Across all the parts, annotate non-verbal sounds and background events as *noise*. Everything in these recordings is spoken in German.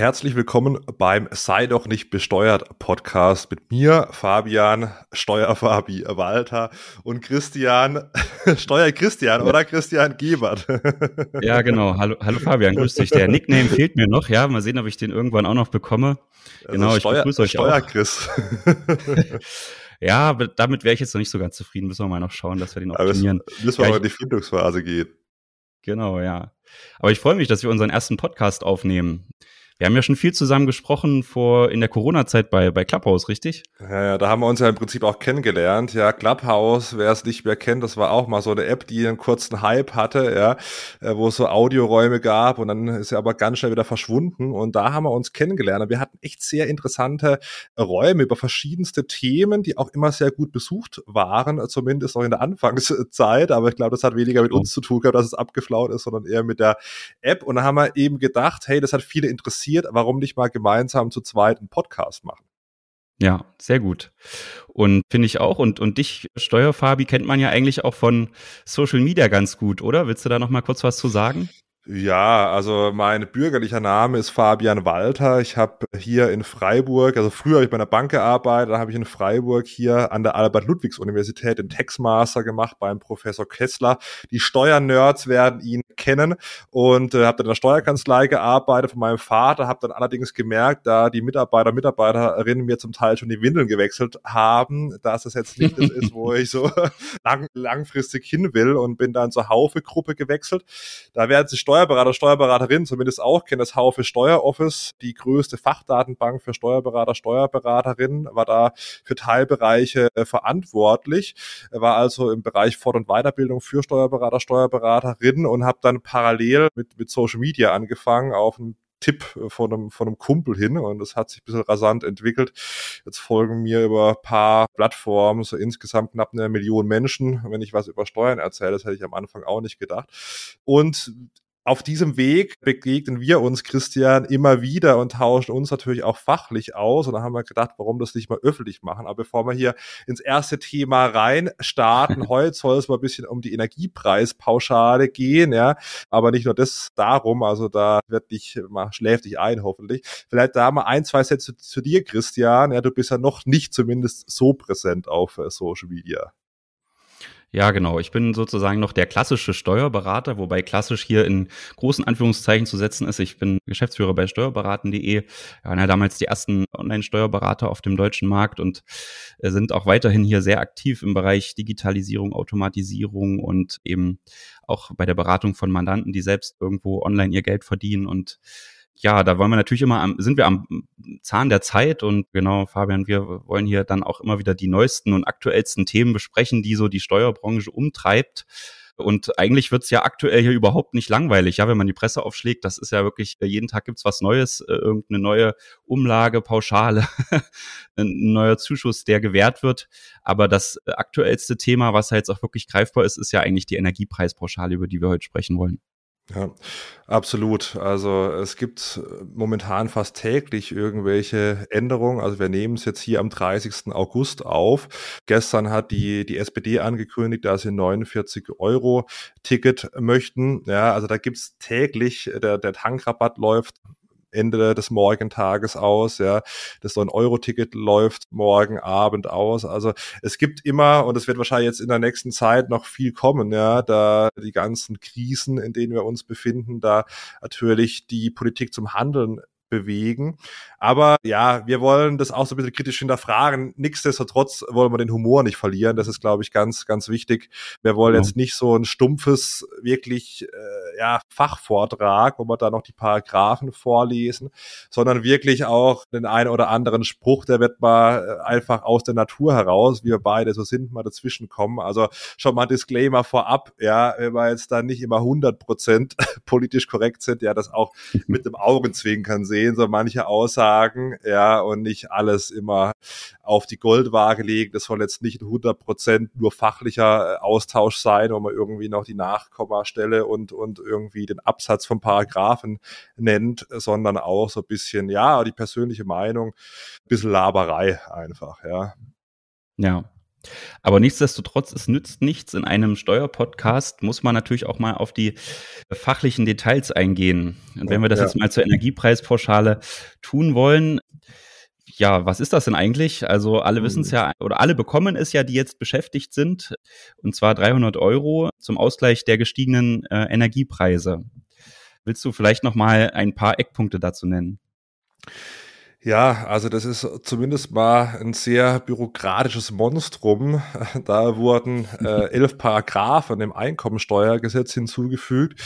Herzlich willkommen beim Sei doch nicht besteuert Podcast mit mir, Fabian, Steuerfabi Walter und Christian, *laughs* Steuer Christian oder Christian Gebert. *laughs* Ja, genau. Hallo, hallo Fabian, grüß dich. Der Nickname fehlt mir noch. Ja, mal sehen, ob ich den irgendwann auch noch bekomme. Also genau, Steuer, ich begrüße euch Steuer auch. Chris. *laughs* ja, aber damit wäre ich jetzt noch nicht so ganz zufrieden. Müssen wir mal noch schauen, dass wir den optimieren. Aber müssen wir ja, mal in die Findungsphase gehen. Genau, ja. Aber ich freue mich, dass wir unseren ersten Podcast aufnehmen. Wir haben ja schon viel zusammen gesprochen vor in der Corona-Zeit bei, bei Clubhouse, richtig? Ja, ja, da haben wir uns ja im Prinzip auch kennengelernt. Ja, Clubhouse, wer es nicht mehr kennt, das war auch mal so eine App, die einen kurzen Hype hatte, ja, äh, wo es so Audioräume gab und dann ist sie aber ganz schnell wieder verschwunden. Und da haben wir uns kennengelernt. Und wir hatten echt sehr interessante Räume über verschiedenste Themen, die auch immer sehr gut besucht waren, zumindest noch in der Anfangszeit. Aber ich glaube, das hat weniger mit uns zu tun gehabt, dass es abgeflaut ist, sondern eher mit der App. Und da haben wir eben gedacht, hey, das hat viele interessiert interessiert, warum nicht mal gemeinsam zu zweit einen Podcast machen? Ja, sehr gut. Und finde ich auch. Und, und dich, Steuerfabi, kennt man ja eigentlich auch von Social Media ganz gut, oder? Willst du da noch mal kurz was zu sagen? Ja, also mein bürgerlicher Name ist Fabian Walter. Ich habe hier in Freiburg, also früher habe ich bei einer Bank gearbeitet, da habe ich in Freiburg hier an der Albert-Ludwigs-Universität den Textmaster gemacht beim Professor Kessler. Die Steuernerds werden ihn kennen und äh, habe dann in der Steuerkanzlei gearbeitet von meinem Vater, habe dann allerdings gemerkt, da die Mitarbeiter, Mitarbeiterinnen mir zum Teil schon die Windeln gewechselt haben, dass das jetzt nicht das ist, wo *laughs* ich so lang, langfristig hin will und bin dann zur Haufe-Gruppe gewechselt. Da werden sich Steuer Steuerberater, Steuerberaterin zumindest auch kennen das Haufe Steueroffice, die größte Fachdatenbank für Steuerberater, Steuerberaterinnen, war da für Teilbereiche äh, verantwortlich, war also im Bereich Fort- und Weiterbildung für Steuerberater, Steuerberaterinnen und habe dann parallel mit, mit Social Media angefangen auf einem Tipp von einem, von einem Kumpel hin und das hat sich ein bisschen rasant entwickelt. Jetzt folgen mir über paar Plattformen so insgesamt knapp eine Million Menschen, wenn ich was über Steuern erzähle. Das hätte ich am Anfang auch nicht gedacht. Und auf diesem Weg begegnen wir uns, Christian, immer wieder und tauschen uns natürlich auch fachlich aus. Und da haben wir gedacht, warum das nicht mal öffentlich machen. Aber bevor wir hier ins erste Thema rein starten, *laughs* heute soll es mal ein bisschen um die Energiepreispauschale gehen, ja. Aber nicht nur das darum, also da wird dich mal schläft dich ein, hoffentlich. Vielleicht da mal ein, zwei Sätze zu, zu dir, Christian. Ja, du bist ja noch nicht zumindest so präsent auf äh, Social Media. Ja, genau. Ich bin sozusagen noch der klassische Steuerberater, wobei klassisch hier in großen Anführungszeichen zu setzen ist. Ich bin Geschäftsführer bei steuerberaten.de. Ja, ja, damals die ersten Online-Steuerberater auf dem deutschen Markt und äh, sind auch weiterhin hier sehr aktiv im Bereich Digitalisierung, Automatisierung und eben auch bei der Beratung von Mandanten, die selbst irgendwo online ihr Geld verdienen und ja, da wollen wir natürlich immer am, sind wir am Zahn der Zeit und genau, Fabian, wir wollen hier dann auch immer wieder die neuesten und aktuellsten Themen besprechen, die so die Steuerbranche umtreibt. Und eigentlich wird's ja aktuell hier überhaupt nicht langweilig, ja, wenn man die Presse aufschlägt. Das ist ja wirklich, jeden Tag gibt's was Neues, äh, irgendeine neue Umlage, Pauschale, *laughs* ein neuer Zuschuss, der gewährt wird. Aber das aktuellste Thema, was jetzt auch wirklich greifbar ist, ist ja eigentlich die Energiepreispauschale, über die wir heute sprechen wollen. Ja, absolut. Also es gibt momentan fast täglich irgendwelche Änderungen. Also wir nehmen es jetzt hier am 30. August auf. Gestern hat die, die SPD angekündigt, dass sie 49 Euro Ticket möchten. Ja, also da gibt's täglich, der, der Tankrabatt läuft Ende des Morgentages aus, ja. Das so ein Euro-Ticket läuft morgen Abend aus. Also es gibt immer, und es wird wahrscheinlich jetzt in der nächsten Zeit noch viel kommen, ja, da die ganzen Krisen, in denen wir uns befinden, da natürlich die Politik zum Handeln bewegen. Aber ja, wir wollen das auch so ein bisschen kritisch hinterfragen. Nichtsdestotrotz wollen wir den Humor nicht verlieren. Das ist, glaube ich, ganz, ganz wichtig. Wir wollen ja. jetzt nicht so ein stumpfes, wirklich äh, ja, Fachvortrag, wo wir da noch die Paragraphen vorlesen, sondern wirklich auch den einen oder anderen Spruch, der wird mal äh, einfach aus der Natur heraus, wie wir beide so sind, mal dazwischen kommen. Also schon mal Disclaimer vorab, ja, wenn wir jetzt da nicht immer 100 Prozent *laughs* politisch korrekt sind, ja, das auch *laughs* mit dem Augenzwinkern sehen sehen, so manche Aussagen, ja, und nicht alles immer auf die Goldwaage legen. Das soll jetzt nicht 100 Prozent nur fachlicher äh, Austausch sein, wo man irgendwie noch die Nachkommastelle und, und irgendwie den Absatz von Paragraphen nennt, sondern auch so ein bisschen, ja, die persönliche Meinung, ein bisschen Laberei einfach, ja. Ja, Aber nichtsdestotrotz, es nützt nichts. In einem Steuerpodcast muss man natürlich auch mal auf die fachlichen Details eingehen. Und wenn wir das ja. jetzt mal zur Energiepreispauschale tun wollen, ja, was ist das denn eigentlich? Also alle wissen es hm. ja, oder alle bekommen es ja, die jetzt beschäftigt sind, und zwar 300 Euro zum Ausgleich der gestiegenen äh, Energiepreise. Willst du vielleicht noch mal ein paar Eckpunkte dazu nennen? Ja, also das ist zumindest mal ein sehr bürokratisches Monstrum. *laughs* Da wurden äh, elf Paragraphen im Einkommensteuergesetz hinzugefügt.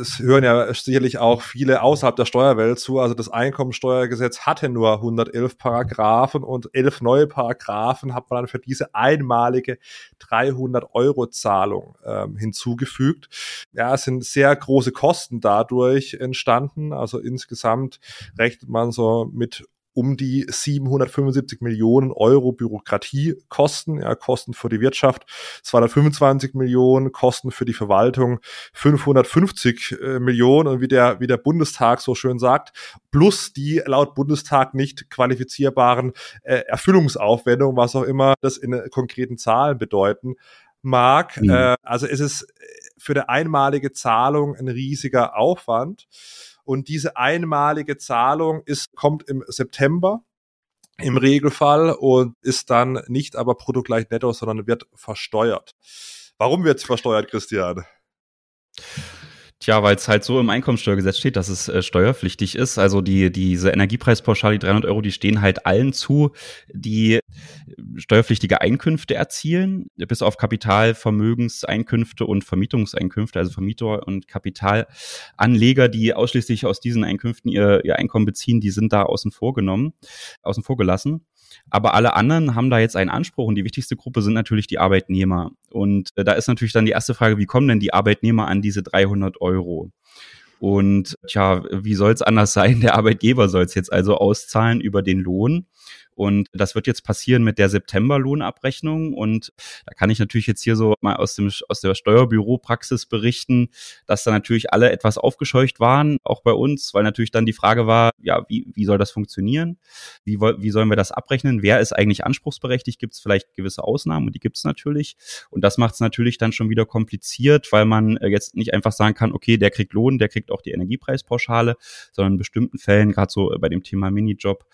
Es hören ja sicherlich auch viele außerhalb der Steuerwelt zu. Also das Einkommensteuergesetz hatte nur 111 Paragraphen und elf neue Paragraphen hat man dann für diese einmalige 300 Euro Zahlung ähm, hinzugefügt. Ja, es sind sehr große Kosten dadurch entstanden. Also insgesamt rechnet man so mit um die 775 Millionen Euro Bürokratiekosten, ja, Kosten für die Wirtschaft 225 Millionen, Kosten für die Verwaltung 550 äh, Millionen und wie der, wie der Bundestag so schön sagt, plus die laut Bundestag nicht qualifizierbaren äh, Erfüllungsaufwendungen, was auch immer das in konkreten Zahlen bedeuten mag. Mhm. Äh, also es ist für eine einmalige Zahlung ein riesiger Aufwand. Und diese einmalige Zahlung ist, kommt im September im Regelfall und ist dann nicht aber produktgleich netto, sondern wird versteuert. Warum wird es versteuert, Christian? Tja, weil es halt so im Einkommensteuergesetz steht, dass es äh, steuerpflichtig ist. Also die diese Energiepreispauschale, die 300 Euro, die stehen halt allen zu, die steuerpflichtige Einkünfte erzielen, bis auf Kapital, Vermögenseinkünfte und Vermietungseinkünfte, also Vermieter und Kapitalanleger, die ausschließlich aus diesen Einkünften ihr, ihr Einkommen beziehen, die sind da außen vor genommen, außen vor gelassen. Aber alle anderen haben da jetzt einen Anspruch und die wichtigste Gruppe sind natürlich die Arbeitnehmer. Und äh, da ist natürlich dann die erste Frage, wie kommen denn die Arbeitnehmer an diese 300 Euro? Und tja, wie soll es anders sein? Der Arbeitgeber soll es jetzt also auszahlen über den Lohn. Und das wird jetzt passieren mit der September-Lohnabrechnung. Und da kann ich natürlich jetzt hier so mal aus, dem, aus der Steuerbüropraxis berichten, dass da natürlich alle etwas aufgescheucht waren, auch bei uns, weil natürlich dann die Frage war, ja, wie, wie soll das funktionieren? Wie, wie sollen wir das abrechnen? Wer ist eigentlich anspruchsberechtigt? Gibt es vielleicht gewisse Ausnahmen? Und die gibt es natürlich. Und das macht es natürlich dann schon wieder kompliziert, weil man äh, jetzt nicht einfach sagen kann, okay, der kriegt Lohn, der kriegt auch die Energiepreispauschale, sondern in bestimmten Fällen, gerade so bei dem Thema Minijob,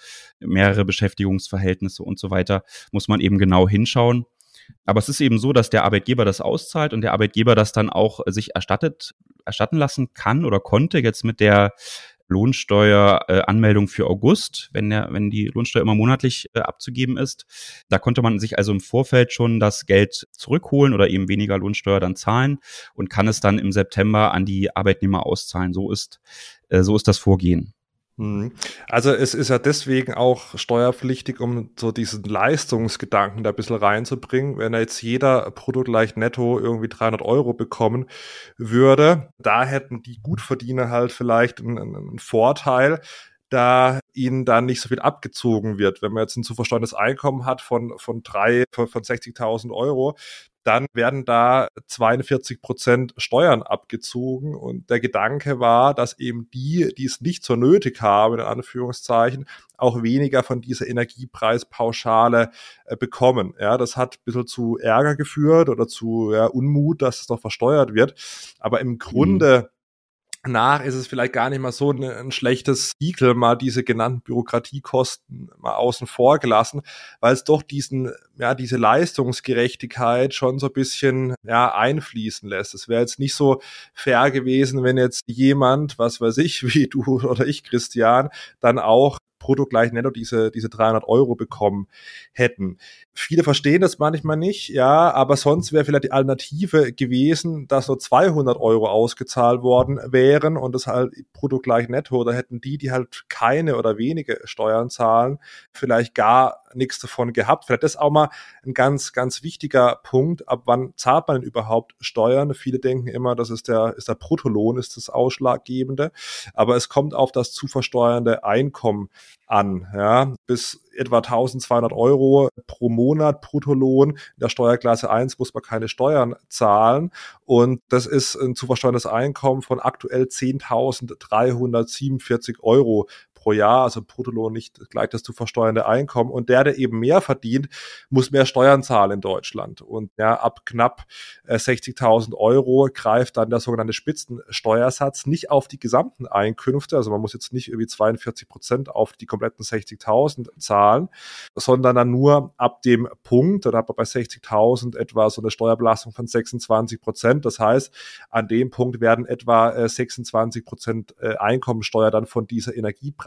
mehrere Beschäftigungen Beschäftigungsverhältnisse und so weiter, muss man eben genau hinschauen. Aber es ist eben so, dass der Arbeitgeber das auszahlt und der Arbeitgeber das dann auch sich erstattet, erstatten lassen kann oder konnte jetzt mit der Lohnsteueranmeldung äh, für August, wenn der, wenn die Lohnsteuer immer monatlich äh, abzugeben ist. Da konnte man sich also im Vorfeld schon das Geld zurückholen oder eben weniger Lohnsteuer dann zahlen und kann es dann im September an die Arbeitnehmer auszahlen. So ist, äh, so ist das Vorgehen. Mhm. Also es ist ja deswegen auch steuerpflichtig, um so diesen Leistungsgedanken da ein bisschen reinzubringen. Wenn jetzt jeder Produkt leicht netto irgendwie 300 Euro bekommen würde, da hätten die Gutverdiener halt vielleicht einen, einen Vorteil, da ihnen dann nicht so viel abgezogen wird. Wenn man jetzt ein zu versteuerndes Einkommen hat von, von drei, von, von 60.000 Euro, dann werden da 42 Prozent Steuern abgezogen. Und der Gedanke war, dass eben die, die es nicht so nötig haben, in Anführungszeichen, auch weniger von dieser Energiepreispauschale äh, bekommen. Ja, das hat ein bisschen zu Ärger geführt oder zu ja, Unmut, dass es noch versteuert wird. Aber im Grunde mhm nach ist es vielleicht gar nicht mal so ein, ein schlechtes Siegel, mal diese genannten Bürokratiekosten mal außen vor gelassen, weil es doch diesen, ja, diese Leistungsgerechtigkeit schon so ein bisschen, ja, einfließen lässt. Es wäre jetzt nicht so fair gewesen, wenn jetzt jemand, was weiß ich, *laughs* wie du oder ich, Christian, dann auch brutto gleich netto diese, diese 300 Euro bekommen hätten. Viele verstehen das manchmal nicht, ja, aber sonst wäre vielleicht die Alternative gewesen, dass nur 200 Euro ausgezahlt worden wären und das halt brutto gleich netto. Da hätten die, die halt keine oder wenige Steuern zahlen, vielleicht gar nichts davon gehabt. Vielleicht das auch mal ein ganz, ganz wichtiger Punkt. Ab wann zahlt man denn überhaupt Steuern? Viele denken immer, das ist der, ist der Bruttolohn, ist das Ausschlaggebende. Aber es kommt auf das zu versteuernde Einkommen an. Ja, bis etwa 1200 Euro pro Monat Bruttolohn. In der Steuerklasse 1 muss man keine Steuern zahlen. Und das ist ein zu versteuerndes Einkommen von aktuell 10.347 Euro pro Jahr, also Bruttolohn nicht gleich das zu versteuernde Einkommen. Und der, der eben mehr verdient, muss mehr Steuern zahlen in Deutschland. Und ja, ab knapp äh, 60.000 Euro greift dann der sogenannte Spitzensteuersatz nicht auf die gesamten Einkünfte. Also man muss jetzt nicht irgendwie 42 Prozent auf die kompletten 60.000 zahlen, sondern dann nur ab dem Punkt, da hat man bei 60.000 etwa so eine Steuerbelastung von 26 Prozent. Das heißt, an dem Punkt werden etwa äh, 26 Prozent äh, Einkommensteuer dann von dieser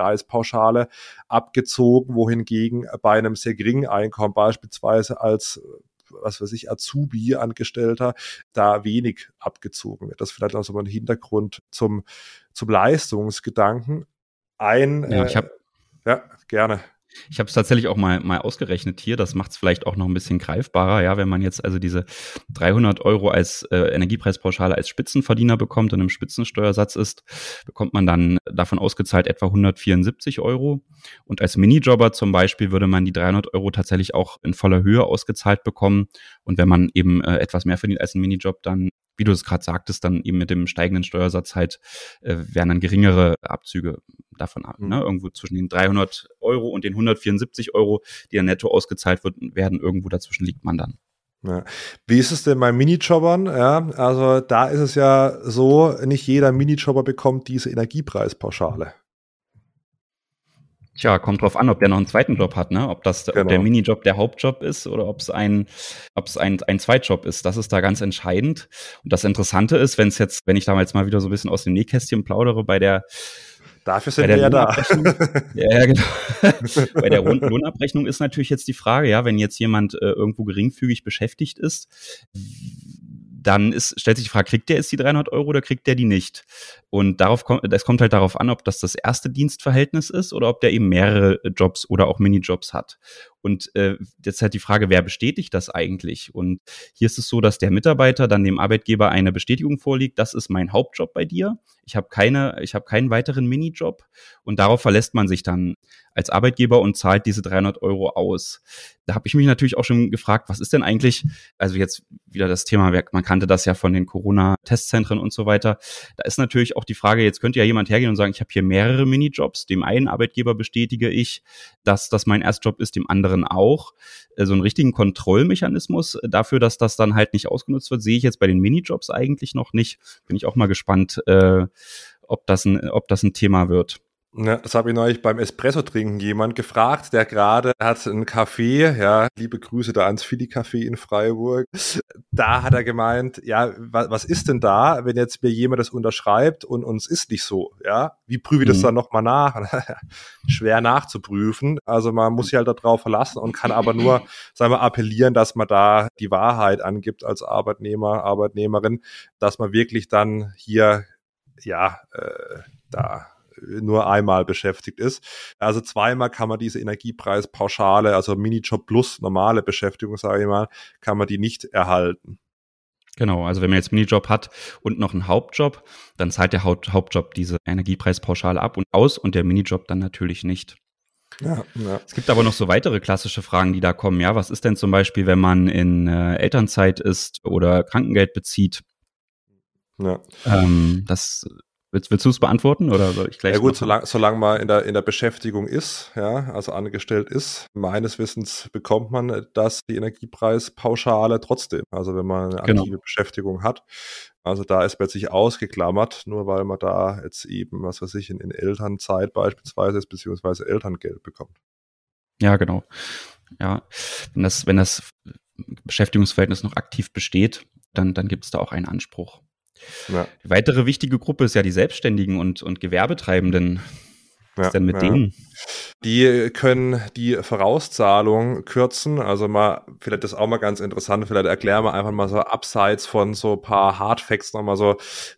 Energiepreispauschale abgezogen, wohingegen bei einem sehr geringen Einkommen beispielsweise als was weiß ich, Azubi-Angestellter, da wenig abgezogen wird. Das ist vielleicht auch so mal ein Hintergrund zum, zum Leistungsgedanken. Ein, ja, ich hab, äh, ja, gerne. Ich habe es tatsächlich auch mal, mal ausgerechnet hier. Das macht es vielleicht auch noch ein bisschen greifbarer, ja, wenn man jetzt also diese 300 Euro als äh, Energiepreispauschale als Spitzenverdiener bekommt und im Spitzensteuersatz ist, bekommt man dann davon ausgezahlt etwa 174 Euro. Und als Minijobber zum Beispiel würde man die 300 Euro tatsächlich auch in voller Höhe ausgezahlt bekommen. Und wenn man eben äh, etwas mehr verdient als ein Minijob, dann wie du es gerade sagtest, dann eben mit dem steigenden Steuersatz halt äh, wären dann geringere Abzüge davon ab. Mhm. Ne? Irgendwo zwischen den 300 Euro und den 174 Euro, die dann netto ausgezahlt wird, werden, irgendwo dazwischen liegt man dann. Ja. Wie ist es denn bei Minijobbern? Ja, also da ist es ja so, nicht jeder Minijobber bekommt diese Energiepreispauschale. Tja, kommt drauf an, ob der noch einen zweiten Job hat, ne? Ob das genau. ob der genau. Minijob der Hauptjob ist oder ob es ein, ob es ein, ein Zweitjob ist. Das ist da ganz entscheidend. Und das Interessante ist, wenn es jetzt, wenn ich damals mal wieder so ein bisschen aus dem Nähkästchen plaudere, bei der Dafür sind wir ja da. *laughs* ja, genau. *laughs* Bei der Lohnabrechnung ist natürlich jetzt die Frage, ja, wenn jetzt jemand äh, irgendwo geringfügig beschäftigt ist, dann ist, stellt sich die Frage, kriegt der jetzt die 300 Euro oder kriegt der die nicht? Und darauf kommt, es kommt halt darauf an, ob das das erste Dienstverhältnis ist oder ob der eben mehrere Jobs oder auch Minijobs hat. Und äh, jetzt halt die Frage, wer bestätigt das eigentlich? Und hier ist es so, dass der Mitarbeiter dann dem Arbeitgeber eine Bestätigung vorliegt, das ist mein Hauptjob bei dir. Ich habe keine, ich habe keinen weiteren Minijob und darauf verlässt man sich dann als Arbeitgeber und zahlt diese 300 Euro aus. Da habe ich mich natürlich auch schon gefragt, was ist denn eigentlich, also jetzt wieder das Thema, man kannte das ja von den Corona-Testzentren und so weiter. Da ist natürlich auch die Frage, jetzt könnte ja jemand hergehen und sagen, ich habe hier mehrere Minijobs, dem einen Arbeitgeber bestätige ich, dass das mein Erstjob ist, dem anderen auch. Äh, so einen richtigen Kontrollmechanismus dafür, dass das dann halt nicht ausgenutzt wird, sehe ich jetzt bei den Minijobs eigentlich noch nicht. Bin ich auch mal gespannt, äh, ob, das ein, ob das ein Thema wird. Ja, das habe ich neulich beim Espresso trinken jemand gefragt, der gerade hat einen Café, ja, liebe Grüße da ans Philly Café in Freiburg. Da hat er gemeint, ja, was, was ist denn da, wenn jetzt mir jemand das unterschreibt und uns ist nicht so, ja? Wie prüfe ich das mhm. dann nochmal nach? *laughs* Schwer nachzuprüfen. Also man muss sich halt darauf verlassen und kann aber nur, sagen wir, appellieren, dass man da die Wahrheit angibt als Arbeitnehmer, Arbeitnehmerin, dass man wirklich dann hier, ja, äh, da nur einmal beschäftigt ist. Also zweimal kann man diese Energiepreispauschale, also Minijob plus normale Beschäftigung, sage ich mal, kann man die nicht erhalten. Genau, also wenn man jetzt Minijob hat und noch einen Hauptjob, dann zahlt der Haupt Hauptjob diese Energiepreispauschale ab und aus und der Minijob dann natürlich nicht. Ja, ja. Es gibt aber noch so weitere klassische Fragen, die da kommen. Ja, was ist denn zum Beispiel, wenn man in äh, Elternzeit ist oder Krankengeld bezieht? Ja. Ähm, das Willst, willst du es beantworten oder soll ich gleich? Ja gut, solange solang man in der, in der Beschäftigung ist, ja, also angestellt ist, meines Wissens bekommt man das, die Energiepreispauschale trotzdem. Also wenn man eine genau. aktive Beschäftigung hat. Also da ist plötzlich ausgeklammert, nur weil man da jetzt eben, was weiß ich, in, in Elternzeit beispielsweise ist, beziehungsweise Elterngeld bekommt. Ja, genau. Ja, wenn das, wenn das Beschäftigungsverhältnis noch aktiv besteht, dann, dann gibt es da auch einen Anspruch. Ja. Weitere wichtige Gruppe ist ja die Selbstständigen und, und Gewerbetreibenden. Was ja, denn mit ja. denen? Die können die Vorauszahlung kürzen. Also mal, vielleicht das auch mal ganz interessant, vielleicht erklären wir einfach mal so abseits von so ein paar Hardfacts nochmal so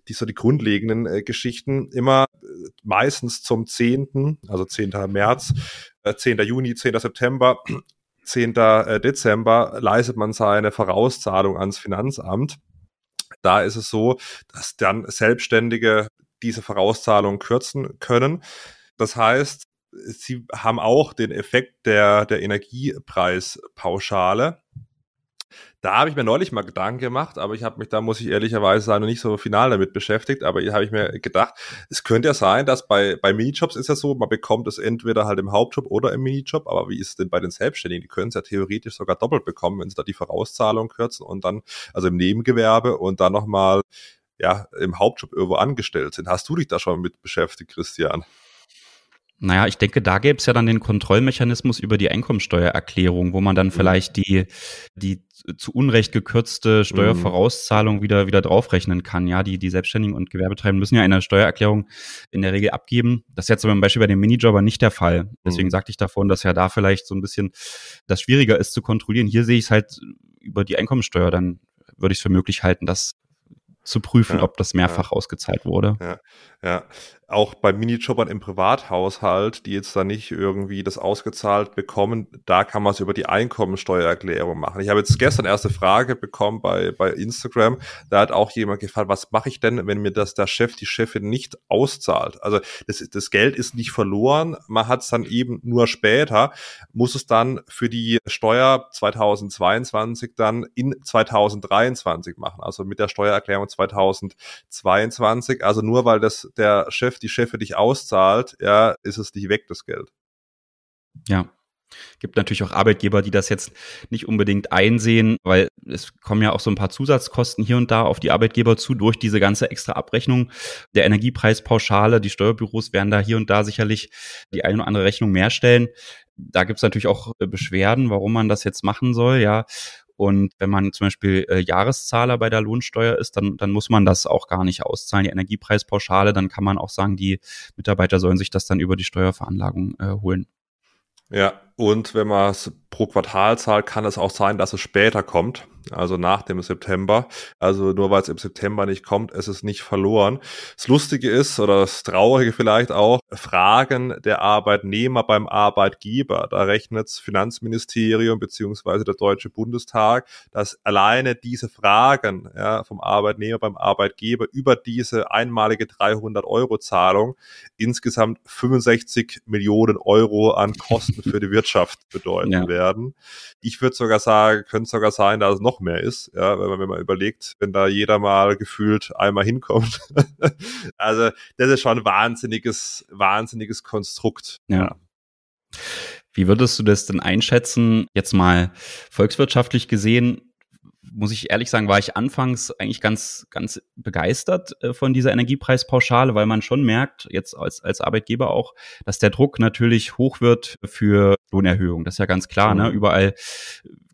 die so die grundlegenden äh, Geschichten. Immer äh, meistens zum 10., also 10. März, äh, 10. Juni, 10. September, *clears throat* 10. Äh, Dezember leistet man seine Vorauszahlung ans Finanzamt. Da ist es so, dass dann Selbstständige diese Vorauszahlung kürzen können. Das heißt, sie haben auch den Effekt der, der Energiepreispauschale. Da habe ich mir neulich mal Gedanken gemacht, aber ich habe mich da, muss ich ehrlicherweise sagen, noch nicht so final damit beschäftigt. Aber hier habe ich mir gedacht, es könnte ja sein, dass bei, bei Minijobs ist ja so, man bekommt es entweder halt im Hauptjob oder im Minijob. Aber wie ist es denn bei den Selbstständigen? Die können es ja theoretisch sogar doppelt bekommen, wenn sie da die Vorauszahlung kürzen und dann, also im Nebengewerbe und dann nochmal ja, im Hauptjob irgendwo angestellt sind. Hast du dich da schon mit beschäftigt, Christian? Naja, ich denke, da gäbe es ja dann den Kontrollmechanismus über die Einkommensteuererklärung, wo man dann mhm. vielleicht die, die zu Unrecht gekürzte Steuervorauszahlung mhm. wieder, wieder draufrechnen kann. Ja, die, die Selbstständigen und Gewerbetreibenden müssen ja eine Steuererklärung in der Regel abgeben. Das ist jetzt zum Beispiel bei dem Minijobber nicht der Fall. Deswegen mhm. sagte ich davon, dass ja da vielleicht so ein bisschen das schwieriger ist zu kontrollieren. Hier sehe ich es halt über die Einkommensteuer, dann würde ich es für möglich halten, dass zu prüfen, ja, ob das mehrfach ja. ausgezahlt wurde. Ja, ja auch bei Minijobbern im Privathaushalt, die jetzt da nicht irgendwie das ausgezahlt bekommen, da kann man es über die Einkommensteuererklärung machen. Ich habe jetzt gestern erste Frage bekommen bei, bei Instagram. Da hat auch jemand gefragt, was mache ich denn, wenn mir das der Chef, die Chefin nicht auszahlt? Also das, das Geld ist nicht verloren, man hat es dann eben nur später, muss es dann für die Steuer 2022 dann in 2023 machen, also mit der Steuererklärung 2022. Also nur weil das der Chef die Chef für dich auszahlt, ja, ist es nicht weg, das Geld. Ja. Gibt natürlich auch Arbeitgeber, die das jetzt nicht unbedingt einsehen, weil es kommen ja auch so ein paar Zusatzkosten hier und da auf die Arbeitgeber zu durch diese ganze extra Abrechnung der Energiepreispauschale. Die Steuerbüros werden da hier und da sicherlich die eine oder andere Rechnung mehr stellen. Da gibt es natürlich auch äh, Beschwerden, warum man das jetzt machen soll, ja. Und wenn man zum Beispiel äh, Jahreszahler bei der Lohnsteuer ist, dann, dann muss man das auch gar nicht auszahlen, die Energiepreispauschale. Dann kann man auch sagen, die Mitarbeiter sollen sich das dann über die Steuerveranlagung äh, holen. Ja, und wenn man es pro Quartal zahlt, kann es auch sein, dass es später kommt, also nach dem September. Also nur weil es im September nicht kommt, ist es nicht verloren. Das Lustige ist, oder das Traurige vielleicht auch, Fragen der Arbeitnehmer beim Arbeitgeber. Da rechnet das Finanzministerium beziehungsweise der Deutsche Bundestag, dass alleine diese Fragen ja, vom Arbeitnehmer beim Arbeitgeber über diese einmalige 300-Euro-Zahlung insgesamt 65 Millionen Euro an Kosten für die Wirtschaft *laughs* Wirtschaft bedeuten ja. werden. Ich würde sogar sagen, könnte sogar sein, dass es noch mehr ist, ja, wenn man, wenn man überlegt, wenn da jeder mal gefühlt einmal hinkommt. *laughs* also das ist schon ein wahnsinniges, wahnsinniges Konstrukt. ja. Wie würdest du das denn einschätzen, jetzt mal volkswirtschaftlich gesehen? muss ich ehrlich sagen, war ich anfangs eigentlich ganz, ganz begeistert äh, von dieser Energiepreispauschale, weil man schon merkt, jetzt als, als Arbeitgeber auch, dass der Druck natürlich hoch wird für Lohnerhöhung. Das ist ja ganz klar, ne? ne? Überall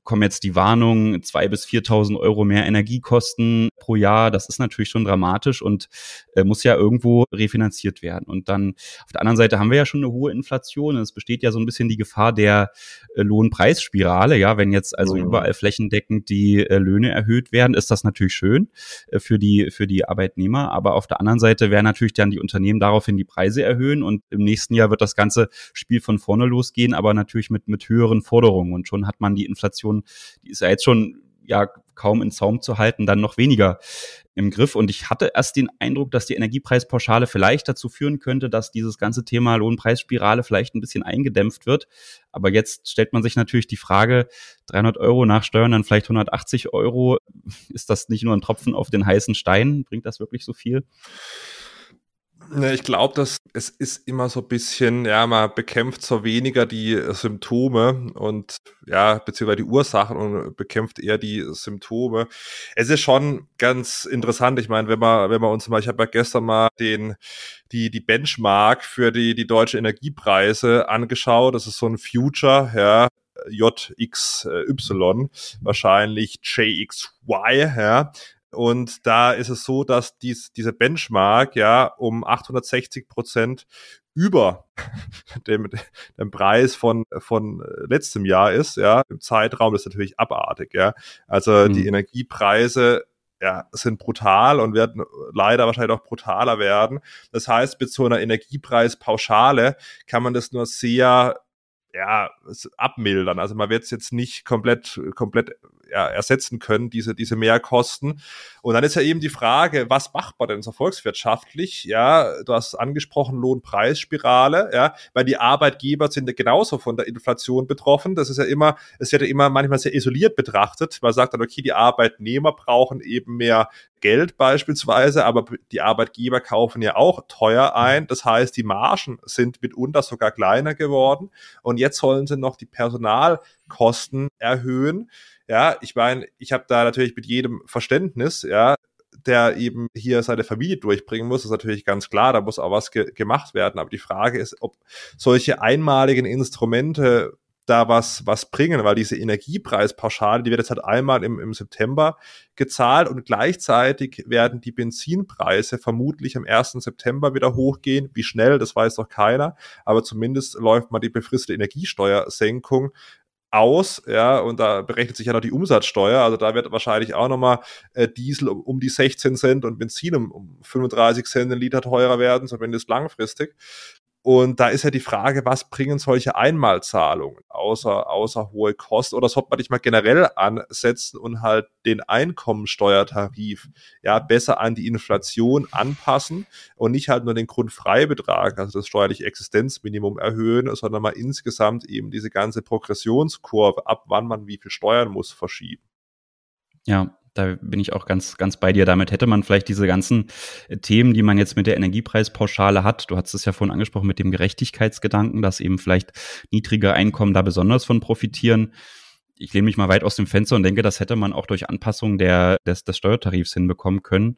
kommen jetzt die Warnungen, zwei bis 4.000 Euro mehr Energiekosten pro Jahr. Das ist natürlich schon dramatisch und äh, muss ja irgendwo refinanziert werden. Und dann auf der anderen Seite haben wir ja schon eine hohe Inflation. Es besteht ja so ein bisschen die Gefahr der äh, Lohnpreisspirale. Ja, wenn jetzt also mhm. überall flächendeckend die äh, Löhne erhöht werden, ist das natürlich schön äh, für die, für die Arbeitnehmer. Aber auf der anderen Seite werden natürlich dann die Unternehmen daraufhin die Preise erhöhen und im nächsten Jahr wird das ganze Spiel von vorne losgehen, aber natürlich mit, mit höheren Forderungen. Und schon hat man die Inflation Inflation, die ist ja jetzt schon ja kaum in Zaum zu halten, dann noch weniger im Griff. Und ich hatte erst den Eindruck, dass die Energiepreispauschale vielleicht dazu führen könnte, dass dieses ganze Thema Lohnpreisspirale vielleicht ein bisschen eingedämpft wird. Aber jetzt stellt man sich natürlich die Frage, 300 Euro nach Steuern, dann vielleicht 180 Euro. Ist das nicht nur ein Tropfen auf den heißen Stein? Bringt das wirklich so viel? Ne, ich glaube, dass es ist immer so ein bisschen, ja, man bekämpft so weniger die Symptome und ja, beziehungsweise die Ursachen und bekämpft eher die Symptome. Es ist schon ganz interessant. Ich meine, wenn man, wenn man uns mal, ich habe ja gestern mal den, die, die Benchmark für die, die deutsche Energiepreise angeschaut. Das ist so ein Future, ja, JXY, wahrscheinlich JXY, ja. Und da ist es so, dass dies, diese Benchmark ja um 860 Prozent über *laughs* dem, dem Preis von, von letztem Jahr ist, ja. Im Zeitraum ist natürlich abartig, ja. Also mhm. die Energiepreise ja, sind brutal und werden leider wahrscheinlich auch brutaler werden. Das heißt, mit so einer Energiepreispauschale kann man das nur sehr ja, abmildern. Also man wird es jetzt nicht komplett, komplett ersetzen können, diese, diese Mehrkosten. Und dann ist ja eben die Frage, was macht man denn so volkswirtschaftlich? Ja, du hast angesprochen, Lohnpreisspirale, ja, weil die Arbeitgeber sind genauso von der Inflation betroffen. Das ist ja immer, es wird ja immer manchmal sehr isoliert betrachtet. Man sagt dann, okay, die Arbeitnehmer brauchen eben mehr Geld beispielsweise, aber die Arbeitgeber kaufen ja auch teuer ein. Das heißt, die Margen sind mitunter sogar kleiner geworden. Und jetzt sollen sie noch die Personalkosten erhöhen. Ja, ich meine, ich habe da natürlich mit jedem Verständnis, ja, der eben hier seine Familie durchbringen muss, ist natürlich ganz klar, da muss auch was ge gemacht werden. Aber die Frage ist, ob solche einmaligen Instrumente da was, was bringen, weil diese Energiepreispauschale, die wird jetzt halt einmal im, im September gezahlt und gleichzeitig werden die Benzinpreise vermutlich am 1. September wieder hochgehen. Wie schnell, das weiß doch keiner, aber zumindest läuft mal die befristete Energiesteuersenkung aus, ja, und da berechnet sich ja noch die Umsatzsteuer, also da wird wahrscheinlich auch nochmal äh, Diesel um, um die 16 Cent und Benzin um, um 35 Cent ein Liter teurer werden, zumindest langfristig. Und da ist ja die Frage, was bringen solche Einmalzahlungen außer, außer hohe Kosten? Oder sollte man nicht mal generell ansetzen und halt den Einkommensteuertarif ja besser an die Inflation anpassen und nicht halt nur den Grundfreibetrag, also das steuerliche Existenzminimum erhöhen, sondern mal insgesamt eben diese ganze Progressionskurve, ab wann man wie viel steuern muss, verschieben. Ja, da bin ich auch ganz, ganz bei dir. Damit hätte man vielleicht diese ganzen äh, Themen, die man jetzt mit der Energiepreispauschale hat. Du hast es ja vorhin angesprochen mit dem Gerechtigkeitsgedanken, dass eben vielleicht niedrige Einkommen da besonders von profitieren. Ich lehne mich mal weit aus dem Fenster und denke, das hätte man auch durch Anpassung der, des, des Steuertarifs hinbekommen können.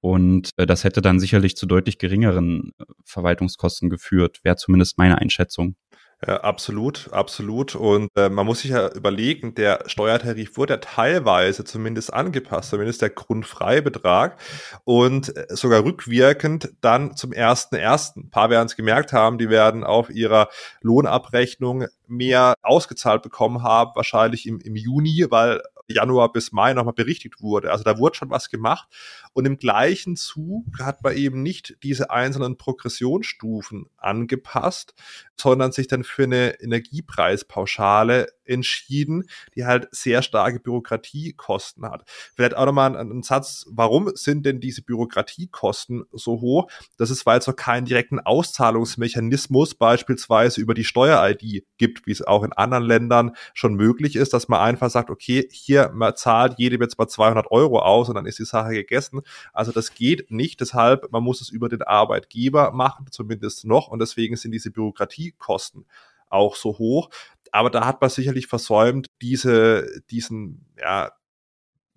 Und äh, das hätte dann sicherlich zu deutlich geringeren äh, Verwaltungskosten geführt, wäre zumindest meine Einschätzung. Ja, absolut, absolut. Und äh, man muss sich ja überlegen, der Steuertarif wurde ja teilweise zumindest angepasst, zumindest der Grundfreibetrag und äh, sogar rückwirkend dann zum ersten ersten. Paar werden es gemerkt haben, die werden auf ihrer Lohnabrechnung mehr ausgezahlt bekommen haben, wahrscheinlich im, im Juni, weil Januar bis Mai nochmal berichtigt wurde. Also da wurde schon was gemacht. Und im gleichen Zug hat man eben nicht diese einzelnen Progressionsstufen angepasst, sondern sich dann für eine Energiepreispauschale entschieden, die halt sehr starke Bürokratiekosten hat. Vielleicht auch nochmal ein, ein Satz, warum sind denn diese Bürokratiekosten so hoch? Das ist, weil es noch keinen direkten Auszahlungsmechanismus beispielsweise über die Steuer-ID gibt, wie es auch in anderen Ländern schon möglich ist, dass man einfach sagt, okay, hier, man zahlt jedem jetzt mal 200 Euro aus und dann ist die Sache gegessen. Also das geht nicht, deshalb, man muss es über den Arbeitgeber machen, zumindest noch und deswegen sind diese Bürokratiekosten auch so hoch. Aber da hat man sicherlich versäumt, diese, diesen, ja,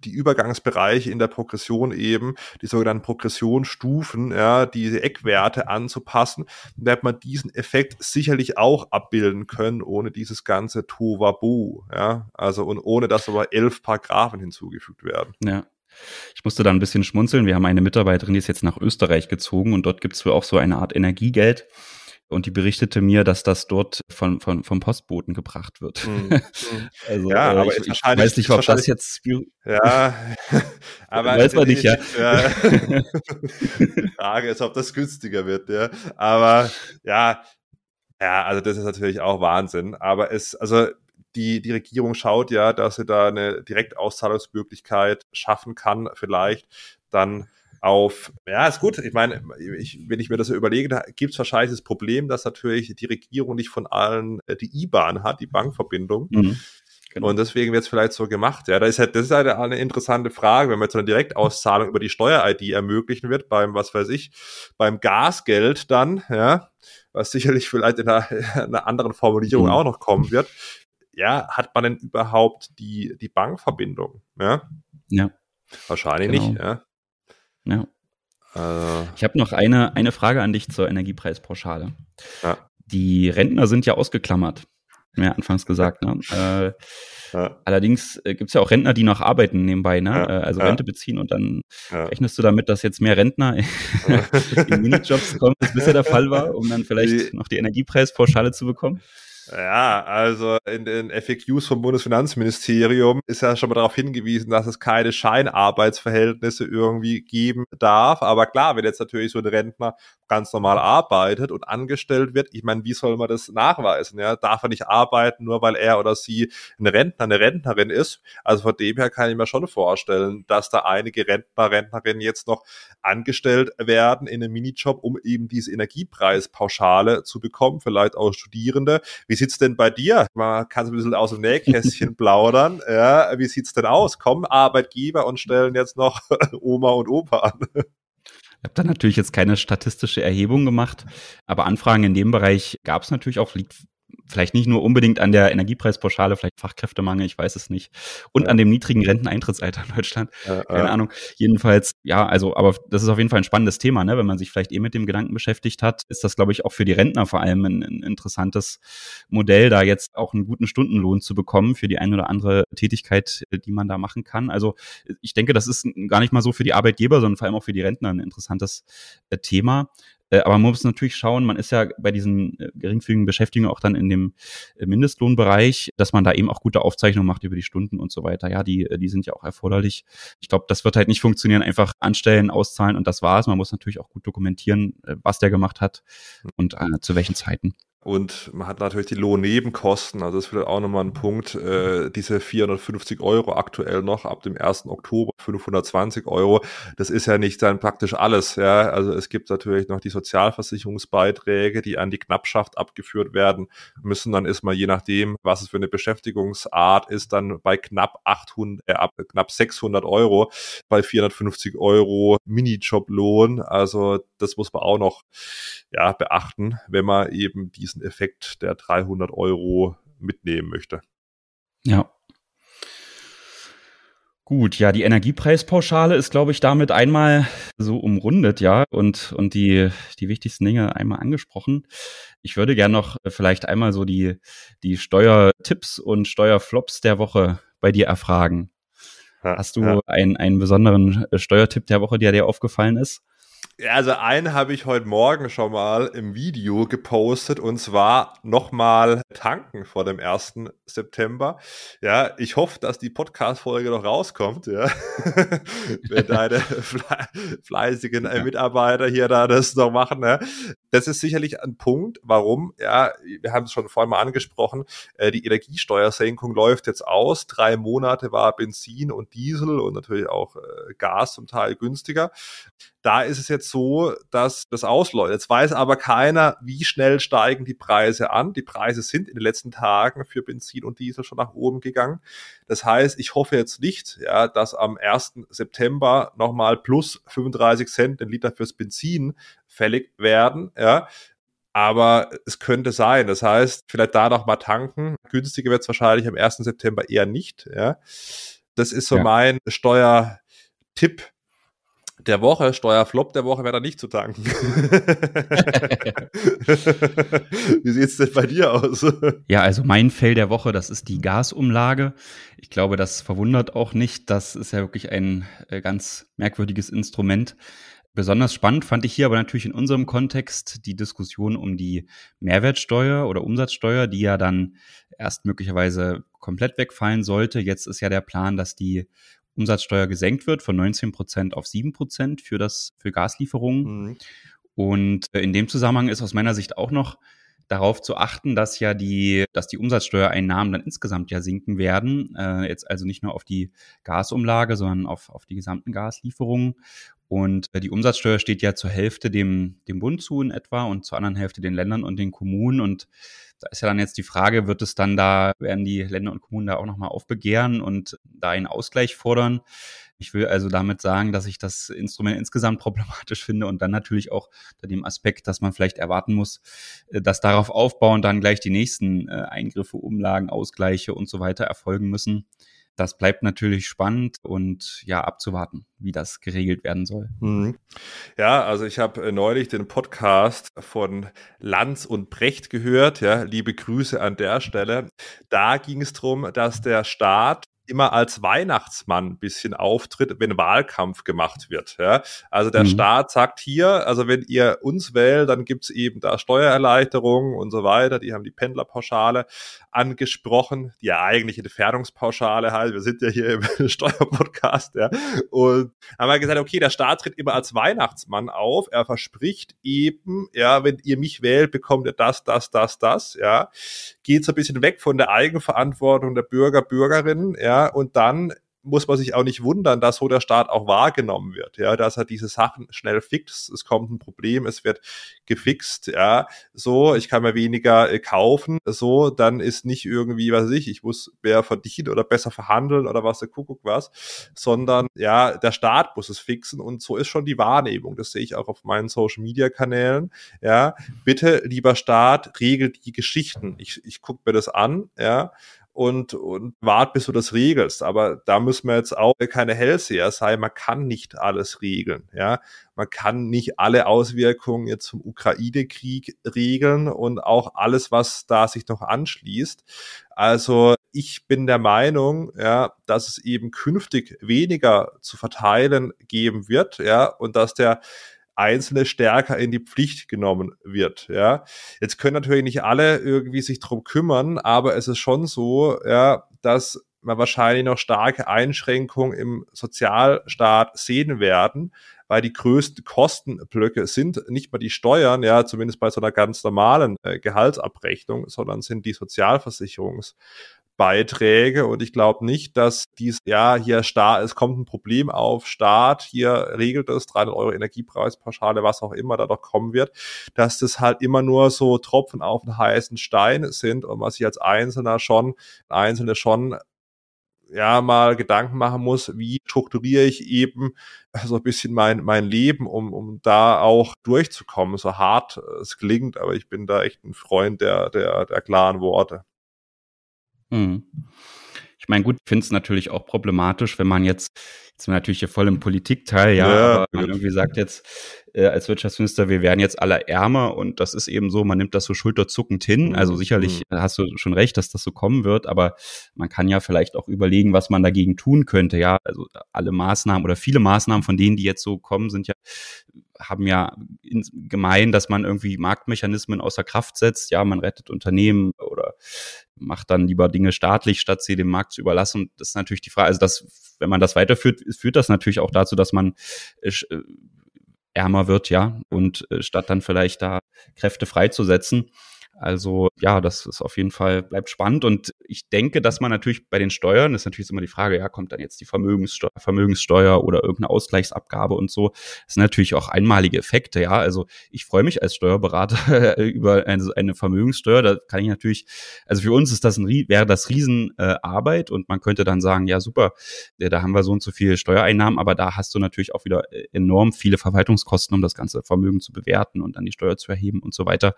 die Übergangsbereiche in der Progression eben, die sogenannten Progressionsstufen, ja, diese Eckwerte anzupassen, dann wird man diesen Effekt sicherlich auch abbilden können, ohne dieses ganze Tovabu, ja, also und ohne dass aber elf Paragraphen hinzugefügt werden. Ja. Ich musste da ein bisschen schmunzeln. Wir haben eine Mitarbeiterin, die ist jetzt nach Österreich gezogen und dort gibt es wohl auch so eine Art Energiegeld und die berichtete mir, dass das dort von, von, vom Postboten gebracht wird. Mhm. *laughs* also, ja, äh, aber ich, ich weiß nicht, ob das jetzt. Ja, *laughs* aber. Weiß man nicht, ja. ja. die *laughs* Frage ist, ob das günstiger wird, ja. Aber ja, ja, also das ist natürlich auch Wahnsinn. Aber es, also die, die Regierung schaut ja, dass sie da eine Direktauszahlungsmöglichkeit schaffen kann, vielleicht dann auf, ja, ist gut. Ich meine, ich, wenn ich mir das so überlege, da gibt es wahrscheinlich das Problem, dass natürlich die Regierung nicht von allen äh, die IBAN hat, die Bankverbindung. Mhm. Genau. Und deswegen wird es vielleicht so gemacht. Ja, das ist halt, das ist halt eine interessante Frage, wenn man jetzt eine Direktauszahlung über die Steuer-ID ermöglichen wird, beim, was weiß ich, beim Gasgeld dann, ja, was sicherlich vielleicht in einer, in *laughs* einer anderen Formulierung mhm. auch noch kommen wird. Ja, hat man denn überhaupt die, die Bankverbindung? Ja. Ja. Wahrscheinlich genau. nicht, ja. Ja. Äh, ich habe noch eine, eine Frage an dich zur Energiepreispauschale. Ja. Die Rentner sind ja ausgeklammert. Ja, anfangs gesagt. Ne? *laughs* Äh, ja. Allerdings äh, gibt es ja auch Rentner, die noch arbeiten nebenbei, ne? Ja, äh, also. Rente beziehen und dann rechnest du damit, dass jetzt mehr Rentner *laughs* in Minijobs kommen, als bisher der Fall war, um dann vielleicht die, noch die Energiepreispauschale zu bekommen? Ja, also in den FAQs vom Bundesfinanzministerium ist ja schon mal darauf hingewiesen, dass es keine Scheinarbeitsverhältnisse irgendwie geben darf. Aber klar, wenn jetzt natürlich so ein Rentner ganz normal arbeitet und angestellt wird, ich meine, wie soll man das nachweisen? Ja, darf er nicht arbeiten, nur weil er oder sie ein Rentner, eine Rentnerin ist? Also von dem her kann ich mir schon vorstellen, dass da einige Rentner, Rentnerinnen jetzt noch angestellt werden in einem Minijob, um eben diese Energiepreispauschale zu bekommen, vielleicht auch Studierende. Wie sieht's denn bei dir? Man kann ein bisschen aus dem Nähkästchen *laughs* plaudern. Ja, wie sieht's denn aus? Kommen Arbeitgeber und stellen jetzt noch *laughs* Oma und Opa an? Ich habe da natürlich jetzt keine statistische Erhebung gemacht, aber Anfragen in dem Bereich gab es natürlich auch, liegt vielleicht nicht nur unbedingt an der Energiepreispauschale, vielleicht Fachkräftemangel, ich weiß es nicht. Und ja. an dem niedrigen Renteneintrittsalter in Deutschland. Ja, Keine. Ahnung. Jedenfalls, ja, also, aber das ist auf jeden Fall ein spannendes Thema, ne? Wenn man sich vielleicht eh mit dem Gedanken beschäftigt hat, ist das, glaube ich, auch für die Rentner vor allem ein, ein interessantes Modell, da jetzt auch einen guten Stundenlohn zu bekommen für die eine oder andere Tätigkeit, die man da machen kann. Also ich denke, das ist gar nicht mal so für die Arbeitgeber, sondern vor allem auch für die Rentner ein interessantes äh, Thema. Äh, aber man muss natürlich schauen, man ist ja bei diesen äh, geringfügigen Beschäftigungen auch dann in dem äh, Mindestlohnbereich, dass man da eben auch gute Aufzeichnungen macht über die Stunden und so weiter. Ja, die, die sind ja auch erforderlich. Ich glaube, das wird halt nicht funktionieren, einfach anstellen, auszahlen und das war's. Man muss natürlich auch gut dokumentieren, was der gemacht hat und äh, zu welchen Zeiten. Und man hat natürlich die Lohnnebenkosten, also das ist vielleicht auch nochmal ein Punkt, äh, diese 450 Euro aktuell noch ab dem 1. Oktober 520 Euro, das ist ja nicht dann praktisch alles, ja, also es gibt natürlich noch die Sozialversicherungsbeiträge, die an die Knappschaft abgeführt werden müssen, dann ist man je nachdem, was es für eine Beschäftigungsart ist, dann bei knapp 800, äh, knapp 600 Euro, bei 450 Euro Minijoblohn, also das muss man auch noch, ja, beachten, wenn man eben diese diesen Effekt der 300 Euro mitnehmen möchte. Ja. Gut, ja, die Energiepreispauschale ist, glaube ich, damit einmal so umrundet, ja, und, und die, die wichtigsten Dinge einmal angesprochen. Ich würde gerne noch vielleicht einmal so die, die Steuertipps und Steuerflops der Woche bei dir erfragen. Ja, Hast du ja. einen, einen besonderen Steuertipp der Woche, der dir aufgefallen ist? Ja, also einen habe ich heute Morgen schon mal im Video gepostet und zwar nochmal tanken vor dem 1. September. Ja, ich hoffe, dass die Podcast-Folge noch rauskommt, ja. *laughs* Wenn deine *laughs* fle fleißigen äh, Mitarbeiter hier da das noch machen, ja. Das ist sicherlich ein Punkt, warum, ja, wir haben es schon vorhin mal angesprochen, äh, die Energiesteuersenkung läuft jetzt aus. Drei Monate war Benzin und Diesel und natürlich auch äh, Gas zum Teil günstiger. Da ist es jetzt so, dass das ausläuft. Jetzt weiß aber keiner, wie schnell steigen die Preise an. Die Preise sind in den letzten Tagen für Benzin und Diesel schon nach oben gegangen. Das heißt, ich hoffe jetzt nicht, ja, dass am 1. September nochmal plus 35 Cent den Liter fürs Benzin fällig werden, ja. Aber es könnte sein. Das heißt, vielleicht da noch mal tanken. Günstiger wird es wahrscheinlich am 1. September eher nicht, ja. Das ist so ja. mein Steuertipp der Woche, Steuerflop der Woche wäre da nicht zu tanken. *laughs* Wie sieht's denn bei dir aus? Ja, also mein Fail der Woche, das ist die Gasumlage. Ich glaube, das verwundert auch nicht. Das ist ja wirklich ein äh, ganz merkwürdiges Instrument. Besonders spannend fand ich hier aber natürlich in unserem Kontext die Diskussion um die Mehrwertsteuer oder Umsatzsteuer, die ja dann erst möglicherweise komplett wegfallen sollte. Jetzt ist ja der Plan, dass die Umsatzsteuer gesenkt wird von 19 Prozent auf 7 Prozent für das, für Gaslieferungen. Mhm. Und äh, in dem Zusammenhang ist aus meiner Sicht auch noch darauf zu achten, dass ja die, dass die Umsatzsteuereinnahmen dann insgesamt ja sinken werden. Äh, jetzt also nicht nur auf die Gasumlage, sondern auf, auf die gesamten Gaslieferungen. Und äh, die Umsatzsteuer steht ja zur Hälfte dem, dem Bund zu in etwa und zur anderen Hälfte den Ländern und den Kommunen. Und da ist ja dann jetzt die Frage, wird es dann da, werden die Länder und Kommunen da auch nochmal aufbegehren und da einen Ausgleich fordern? Ich will also damit sagen, dass ich das Instrument insgesamt *laughs* problematisch finde und dann natürlich auch unter dem Aspekt, dass man vielleicht erwarten muss, äh, dass darauf aufbauend dann gleich die nächsten äh, Eingriffe, Umlagen, Ausgleiche und so weiter erfolgen müssen. Das bleibt natürlich spannend und ja, abzuwarten, wie das geregelt werden soll. Mhm. Ja, also ich habe äh, neulich den Podcast von Lanz und Brecht gehört. Ja, liebe Grüße an der Stelle. Da ging es darum, dass der Staat immer als Weihnachtsmann ein bisschen auftritt, wenn Wahlkampf gemacht wird. Ja? Also der mhm. Staat sagt hier, also wenn ihr uns wählt, dann gibt's eben da Steuererleichterungen und so weiter. Die haben die Pendlerpauschale angesprochen, die ja eigentlich Entfernungspauschale heißt. Wir sind ja hier im *laughs* Steuerpodcast. Ja? Und haben wir gesagt, okay, der Staat tritt immer als Weihnachtsmann auf. Er verspricht eben, ja, wenn ihr mich wählt, bekommt ihr das, das, das, das. Ja, geht so ein bisschen weg von der Eigenverantwortung der Bürger, Bürgerinnen. Ja, und dann muss man sich auch nicht wundern, dass so der Staat auch wahrgenommen wird, ja, dass er diese Sachen schnell fixt, es kommt ein Problem, es wird gefixt, ja, so, ich kann mir weniger äh, kaufen, so, dann ist nicht irgendwie, was weiß ich, ich muss mehr verdienen oder besser verhandeln oder was, der Kuckuck was, sondern, ja, der Staat muss es fixen. Und so ist schon die Wahrnehmung, das sehe ich auch auf meinen Social Media Kanälen, ja, bitte, lieber Staat, regelt die Geschichten, ich, ich gucke mir das an, ja, und, und wart, bis du das regelst. Aber da müssen wir jetzt auch keine Hellseher sein. Man kann nicht alles regeln. Ja, man kann nicht alle Auswirkungen jetzt zum Ukraine-Krieg regeln und auch alles, was da sich noch anschließt. Also ich bin der Meinung, ja, dass es eben künftig weniger zu verteilen geben wird, ja, und dass der Einzelne stärker in die Pflicht genommen wird. Ja, jetzt können natürlich nicht alle irgendwie sich drum kümmern, aber es ist schon so, ja, dass wir wahrscheinlich noch starke Einschränkungen im Sozialstaat sehen werden, weil die größten Kostenblöcke sind nicht mal die Steuern, ja, zumindest bei so einer ganz normalen äh, Gehaltsabrechnung, sondern sind die Sozialversicherungs Beiträge und ich glaube nicht, dass dies, ja, hier Staat, es kommt ein Problem auf, Staat, hier regelt es, 300 Euro Energiepreispauschale, was auch immer da noch kommen wird, dass das halt immer nur so Tropfen auf den heißen Stein sind und man sich als Einzelner schon, Einzelne schon ja mal Gedanken machen muss, wie strukturiere ich eben so ein bisschen mein, mein Leben, um, um da auch durchzukommen, so hart es klingt, aber ich bin da echt ein Freund der, der, der klaren Worte. Mhm. Ich meine, gut, ich finde es natürlich auch problematisch, wenn man jetzt, jetzt natürlich hier voll im Politikteil, ja, ja aber man irgendwie sagt jetzt äh, als Wirtschaftsminister, wir werden jetzt alle ärmer und das ist eben so, man nimmt das so schulterzuckend hin. Mhm. Also sicherlich mhm. hast du schon recht, dass das so kommen wird, aber man kann ja vielleicht auch überlegen, was man dagegen tun könnte, ja. Also alle Maßnahmen oder viele Maßnahmen von denen, die jetzt so kommen, sind ja haben ja in, gemein, dass man irgendwie Marktmechanismen außer Kraft setzt. Ja, man rettet Unternehmen oder macht dann lieber Dinge staatlich, statt sie dem Markt zu überlassen. Das ist natürlich die Frage. Also das, wenn man das weiterführt, führt das natürlich auch dazu, dass man äh, äh ärmer wird, ja, und äh, statt dann vielleicht da Kräfte freizusetzen, also ja, das ist auf jeden Fall, bleibt spannend. Und ich denke, dass man natürlich bei den Steuern, ist natürlich immer die Frage, ja, kommt dann jetzt die Vermögenssteuer, Vermögenssteuer oder irgendeine Ausgleichsabgabe und so. Das sind natürlich auch einmalige Effekte, ja. Also ich freue mich als Steuerberater *laughs* über eine, eine, Vermögenssteuer. Da kann ich natürlich, also für uns ist das ein, wäre das Riesenarbeit äh, und man könnte dann sagen, ja, super, da haben wir so und so viele Steuereinnahmen, aber da hast du natürlich auch wieder äh, enorm viele Verwaltungskosten, um das ganze Vermögen zu bewerten und dann die Steuer zu erheben und so weiter.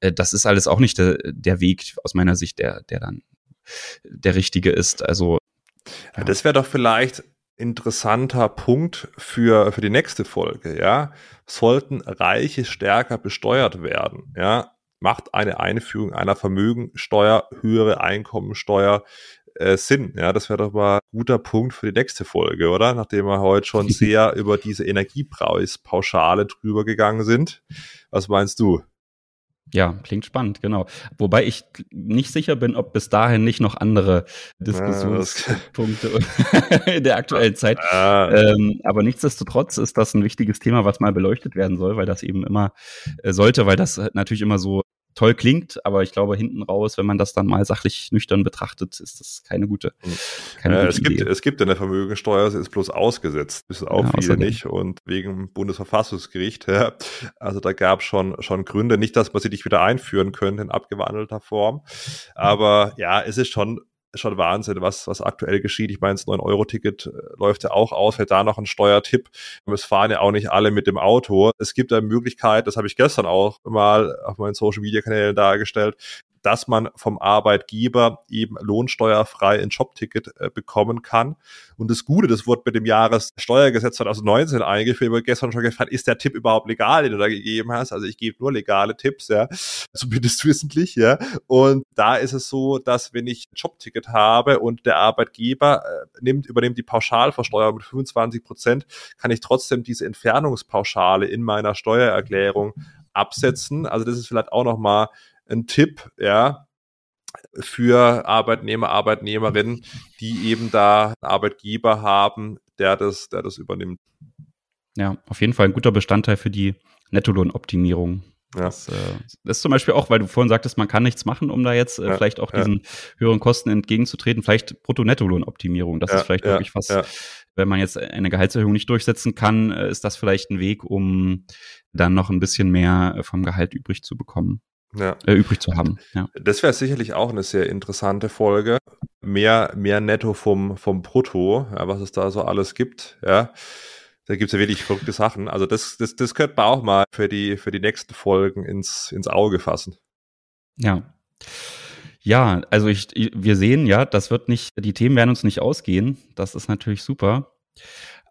Äh, das ist alles auch nicht der, der Weg aus meiner Sicht, der, der dann der richtige ist. Also ja. das wäre doch vielleicht interessanter Punkt für, für die nächste Folge, ja. Sollten Reiche stärker besteuert werden, ja, macht eine Einführung einer Vermögensteuer, höhere Einkommensteuer äh, Sinn. Ja, das wäre doch mal ein guter Punkt für die nächste Folge, oder? Nachdem wir heute schon *laughs* sehr über diese Energiepreispauschale drüber gegangen sind. Was meinst du? Ja, klingt spannend, genau. Wobei ich nicht sicher bin, ob bis dahin nicht noch andere Diskussionspunkte ja, *laughs* in der aktuellen Zeit. *laughs* Ah. Ähm, aber nichtsdestotrotz ist das ein wichtiges Thema, was mal beleuchtet werden soll, weil das eben immer äh, sollte, weil das natürlich immer so toll klingt, aber ich glaube, hinten raus, wenn man das dann mal sachlich nüchtern betrachtet, ist das keine gute. Hm. Keine ja, gute es, gibt, es gibt eine Vermögensteuer, sie ist bloß ausgesetzt, wissen auch ja, viele nicht und wegen Bundesverfassungsgericht. *laughs* Ja, also da gab es schon, schon Gründe, nicht, dass man sie nicht wieder einführen könnte in abgewandelter Form, aber ja, es ist schon schon Wahnsinn, was, was aktuell geschieht. Ich meine, das 9-Euro-Ticket äh, läuft ja auch aus, fällt da noch ein Steuertipp. Es fahren ja auch nicht alle mit dem Auto. Es gibt eine Möglichkeit, das habe ich gestern auch mal auf meinen Social-Media-Kanälen dargestellt, dass man vom Arbeitgeber eben lohnsteuerfrei ein Jobticket äh, bekommen kann. Und das Gute, das wurde mit dem Jahressteuergesetz 2019 eingeführt, wurde gestern schon gefragt, ist der Tipp überhaupt legal, den du da gegeben hast? Also ich gebe nur legale Tipps, ja, *laughs* zumindest wissentlich, ja. Und da ist es so, dass wenn ich ein Jobticket habe und der Arbeitgeber äh, nimmt, übernimmt die Pauschalversteuerung mit 25 Prozent, kann ich trotzdem diese Entfernungspauschale in meiner Steuererklärung absetzen. Also das ist vielleicht auch nochmal ein Tipp, ja, für Arbeitnehmer, Arbeitnehmerinnen, die eben da einen Arbeitgeber haben, der das, der das übernimmt. Ja, auf jeden Fall ein guter Bestandteil für die Nettolohnoptimierung. Ja. Das, äh, das, ist zum Beispiel auch, weil du vorhin sagtest, man kann nichts machen, um da jetzt äh, ja, vielleicht auch diesen ja. höheren Kosten entgegenzutreten. Vielleicht Brutto-Nettolohnoptimierung. Das ist vielleicht wirklich was, wenn man jetzt eine Gehaltserhöhung nicht durchsetzen kann, äh, ist das vielleicht ein Weg, um dann noch ein bisschen mehr äh, vom Gehalt übrig zu bekommen. Ja. Äh, übrig zu haben. Ja. Das wäre sicherlich auch eine sehr interessante Folge. Mehr, mehr netto vom, vom Brutto, ja, was es da so alles gibt, ja. Da gibt's ja wirklich verrückte Sachen. Also das, das, das könnte man auch mal für die, für die nächsten Folgen ins, ins Auge fassen. Ja. Ja, also ich, wir sehen, ja, das wird nicht, die Themen werden uns nicht ausgehen. Das ist natürlich super.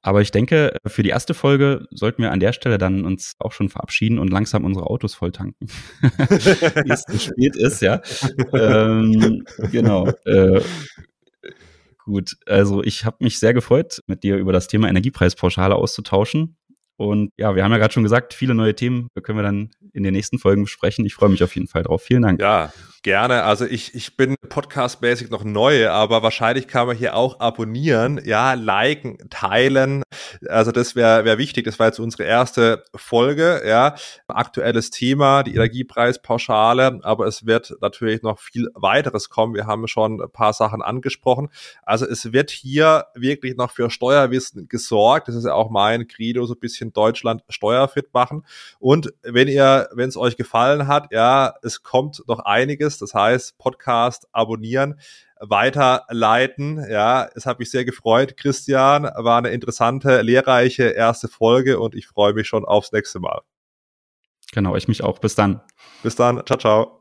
Aber ich denke, für die erste Folge sollten wir an der Stelle dann uns auch schon verabschieden und langsam unsere Autos voll tanken. *laughs* Wie es zu spät ist, ja. ähm, genau. Äh, gut, also ich habe mich sehr gefreut, mit dir über das Thema Energiepreispauschale auszutauschen. Und ja, wir haben ja gerade schon gesagt, viele neue Themen können wir dann in den nächsten Folgen besprechen. Ich freue mich auf jeden Fall drauf. Vielen Dank. Ja, gerne. Also ich, ich bin podcastmäßig noch neu, aber wahrscheinlich kann man hier auch abonnieren, ja, liken, teilen. Also das wäre wär wichtig. Das war jetzt unsere erste Folge, ja. Aktuelles Thema, die Energiepreispauschale, aber es wird natürlich noch viel weiteres kommen. Wir haben schon ein paar Sachen angesprochen. Also es wird hier wirklich noch für Steuerwissen gesorgt. Das ist ja auch mein Credo, so ein bisschen Deutschland steuerfit machen. Und wenn ihr, wenn es euch gefallen hat, ja, es kommt noch einiges. Das heißt, Podcast abonnieren, weiterleiten. Ja, es hat mich sehr gefreut, Christian. War eine interessante, lehrreiche erste Folge und ich freue mich schon aufs nächste Mal. Genau, ich mich auch. Bis dann. Bis dann. Ciao, ciao.